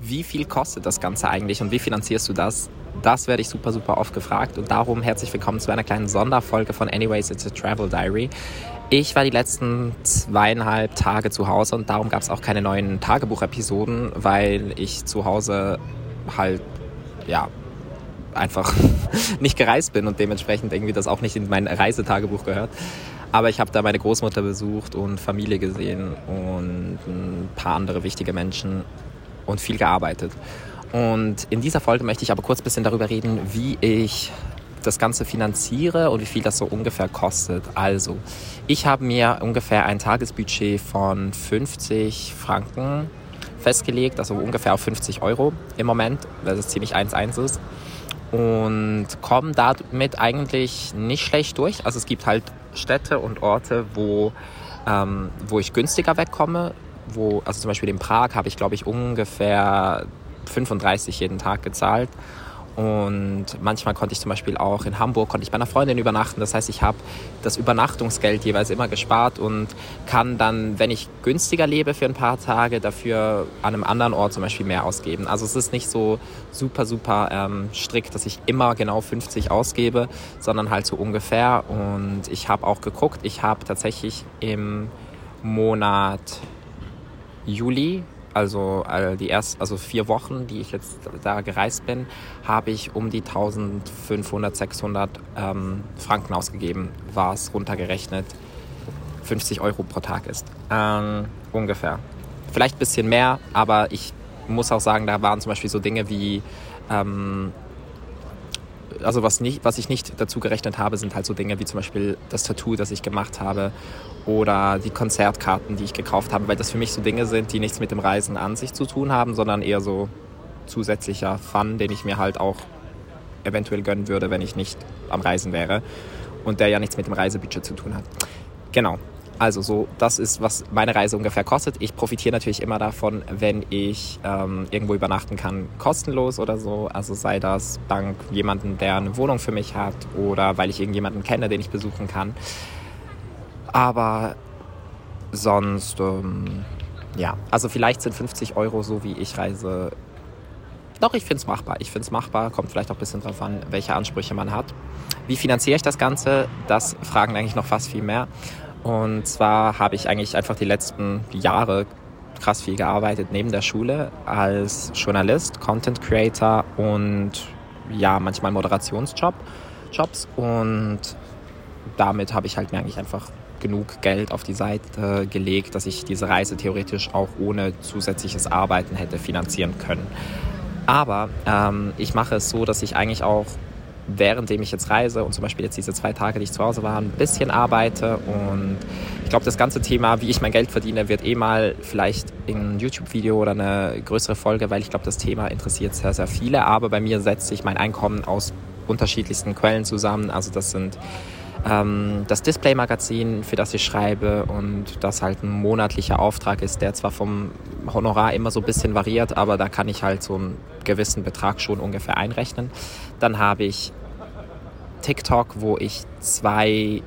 wie viel kostet das Ganze eigentlich und wie finanzierst du das? Das werde ich super, super oft gefragt und darum herzlich willkommen zu einer kleinen Sonderfolge von Anyways It's a Travel Diary. Ich war die letzten zweieinhalb Tage zu Hause und darum gab es auch keine neuen Tagebuchepisoden, weil ich zu Hause halt, ja, einfach nicht gereist bin und dementsprechend irgendwie das auch nicht in mein Reisetagebuch gehört. Aber ich habe da meine Großmutter besucht und Familie gesehen und ein paar andere wichtige Menschen und viel gearbeitet. Und in dieser Folge möchte ich aber kurz ein bisschen darüber reden, wie ich das Ganze finanziere und wie viel das so ungefähr kostet. Also, ich habe mir ungefähr ein Tagesbudget von 50 Franken festgelegt, also ungefähr auf 50 Euro im Moment, weil es ziemlich 1-1 ist. Und komme damit eigentlich nicht schlecht durch. Also es gibt halt Städte und Orte, wo, ähm, wo ich günstiger wegkomme. Wo, also zum Beispiel in Prag habe ich, glaube ich, ungefähr 35 jeden Tag gezahlt. Und manchmal konnte ich zum Beispiel auch in Hamburg, konnte ich bei einer Freundin übernachten. Das heißt, ich habe das Übernachtungsgeld jeweils immer gespart und kann dann, wenn ich günstiger lebe für ein paar Tage, dafür an einem anderen Ort zum Beispiel mehr ausgeben. Also es ist nicht so super, super ähm, strikt, dass ich immer genau 50 ausgebe, sondern halt so ungefähr. Und ich habe auch geguckt, ich habe tatsächlich im Monat Juli also die erst, also vier Wochen, die ich jetzt da gereist bin, habe ich um die 1500, 600 ähm, Franken ausgegeben, was runtergerechnet 50 Euro pro Tag ist. Ähm, ungefähr. Vielleicht ein bisschen mehr, aber ich muss auch sagen, da waren zum Beispiel so Dinge wie ähm, also was, nicht, was ich nicht dazu gerechnet habe, sind halt so Dinge wie zum Beispiel das Tattoo, das ich gemacht habe oder die Konzertkarten, die ich gekauft habe, weil das für mich so Dinge sind, die nichts mit dem Reisen an sich zu tun haben, sondern eher so zusätzlicher Fun, den ich mir halt auch eventuell gönnen würde, wenn ich nicht am Reisen wäre und der ja nichts mit dem Reisebudget zu tun hat. Genau. Also so, das ist, was meine Reise ungefähr kostet. Ich profitiere natürlich immer davon, wenn ich ähm, irgendwo übernachten kann, kostenlos oder so. Also sei das dank jemanden, der eine Wohnung für mich hat oder weil ich irgendjemanden kenne, den ich besuchen kann. Aber sonst, ähm, ja, also vielleicht sind 50 Euro so, wie ich reise. Doch, ich finde es machbar. Ich finde es machbar. Kommt vielleicht auch ein bisschen drauf an, welche Ansprüche man hat. Wie finanziere ich das Ganze? Das fragen eigentlich noch fast viel mehr. Und zwar habe ich eigentlich einfach die letzten Jahre krass viel gearbeitet neben der Schule als Journalist, Content Creator und ja, manchmal Moderationsjobs. Und damit habe ich halt mir eigentlich einfach genug Geld auf die Seite gelegt, dass ich diese Reise theoretisch auch ohne zusätzliches Arbeiten hätte finanzieren können. Aber ähm, ich mache es so, dass ich eigentlich auch währenddem ich jetzt reise und zum Beispiel jetzt diese zwei Tage, die ich zu Hause war, ein bisschen arbeite. Und ich glaube, das ganze Thema, wie ich mein Geld verdiene, wird eh mal vielleicht in ein YouTube-Video oder eine größere Folge, weil ich glaube, das Thema interessiert sehr, sehr viele. Aber bei mir setzt sich mein Einkommen aus unterschiedlichsten Quellen zusammen. Also das sind ähm, das Display-Magazin, für das ich schreibe und das halt ein monatlicher Auftrag ist, der zwar vom Honorar immer so ein bisschen variiert, aber da kann ich halt so einen gewissen Betrag schon ungefähr einrechnen. Dann habe ich TikTok, wo ich zwei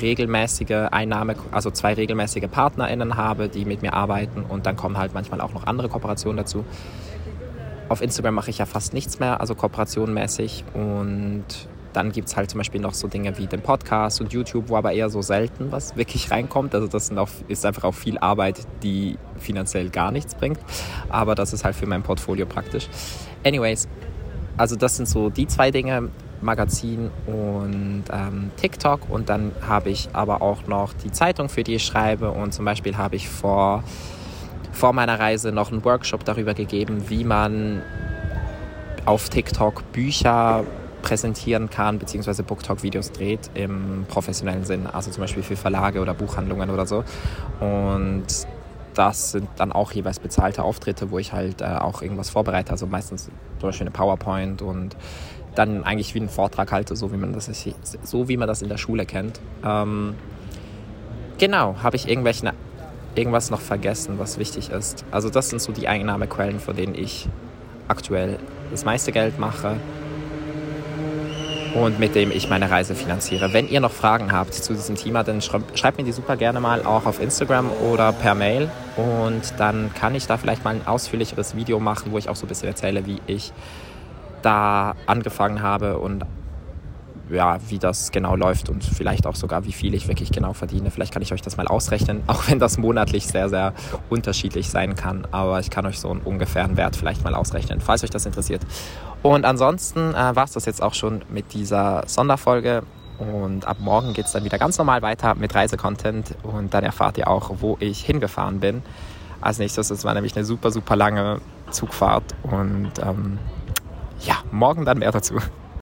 regelmäßige Einnahme, also zwei regelmäßige PartnerInnen habe, die mit mir arbeiten und dann kommen halt manchmal auch noch andere Kooperationen dazu. Auf Instagram mache ich ja fast nichts mehr, also kooperationenmäßig und dann gibt es halt zum Beispiel noch so Dinge wie den Podcast und YouTube, wo aber eher so selten was wirklich reinkommt. Also das auch, ist einfach auch viel Arbeit, die finanziell gar nichts bringt. Aber das ist halt für mein Portfolio praktisch. Anyways, also das sind so die zwei Dinge, Magazin und ähm, TikTok. Und dann habe ich aber auch noch die Zeitung, für die ich schreibe. Und zum Beispiel habe ich vor, vor meiner Reise noch einen Workshop darüber gegeben, wie man auf TikTok Bücher präsentieren kann, beziehungsweise BookTalk-Videos dreht im professionellen Sinn, also zum Beispiel für Verlage oder Buchhandlungen oder so. Und das sind dann auch jeweils bezahlte Auftritte, wo ich halt äh, auch irgendwas vorbereite, also meistens zum Beispiel eine PowerPoint und dann eigentlich wie einen Vortrag halte, so wie man das, so wie man das in der Schule kennt. Ähm, genau, habe ich irgendwelche, irgendwas noch vergessen, was wichtig ist. Also das sind so die Einnahmequellen, von denen ich aktuell das meiste Geld mache. Und mit dem ich meine Reise finanziere. Wenn ihr noch Fragen habt zu diesem Thema, dann schreibt mir die super gerne mal auch auf Instagram oder per Mail und dann kann ich da vielleicht mal ein ausführlicheres Video machen, wo ich auch so ein bisschen erzähle, wie ich da angefangen habe und ja, wie das genau läuft und vielleicht auch sogar, wie viel ich wirklich genau verdiene. Vielleicht kann ich euch das mal ausrechnen, auch wenn das monatlich sehr, sehr unterschiedlich sein kann. Aber ich kann euch so einen ungefähren Wert vielleicht mal ausrechnen, falls euch das interessiert. Und ansonsten äh, war es das jetzt auch schon mit dieser Sonderfolge. Und ab morgen geht es dann wieder ganz normal weiter mit Reisecontent und dann erfahrt ihr auch, wo ich hingefahren bin. Als nächstes, das war nämlich eine super, super lange Zugfahrt und ähm, ja, morgen dann mehr dazu.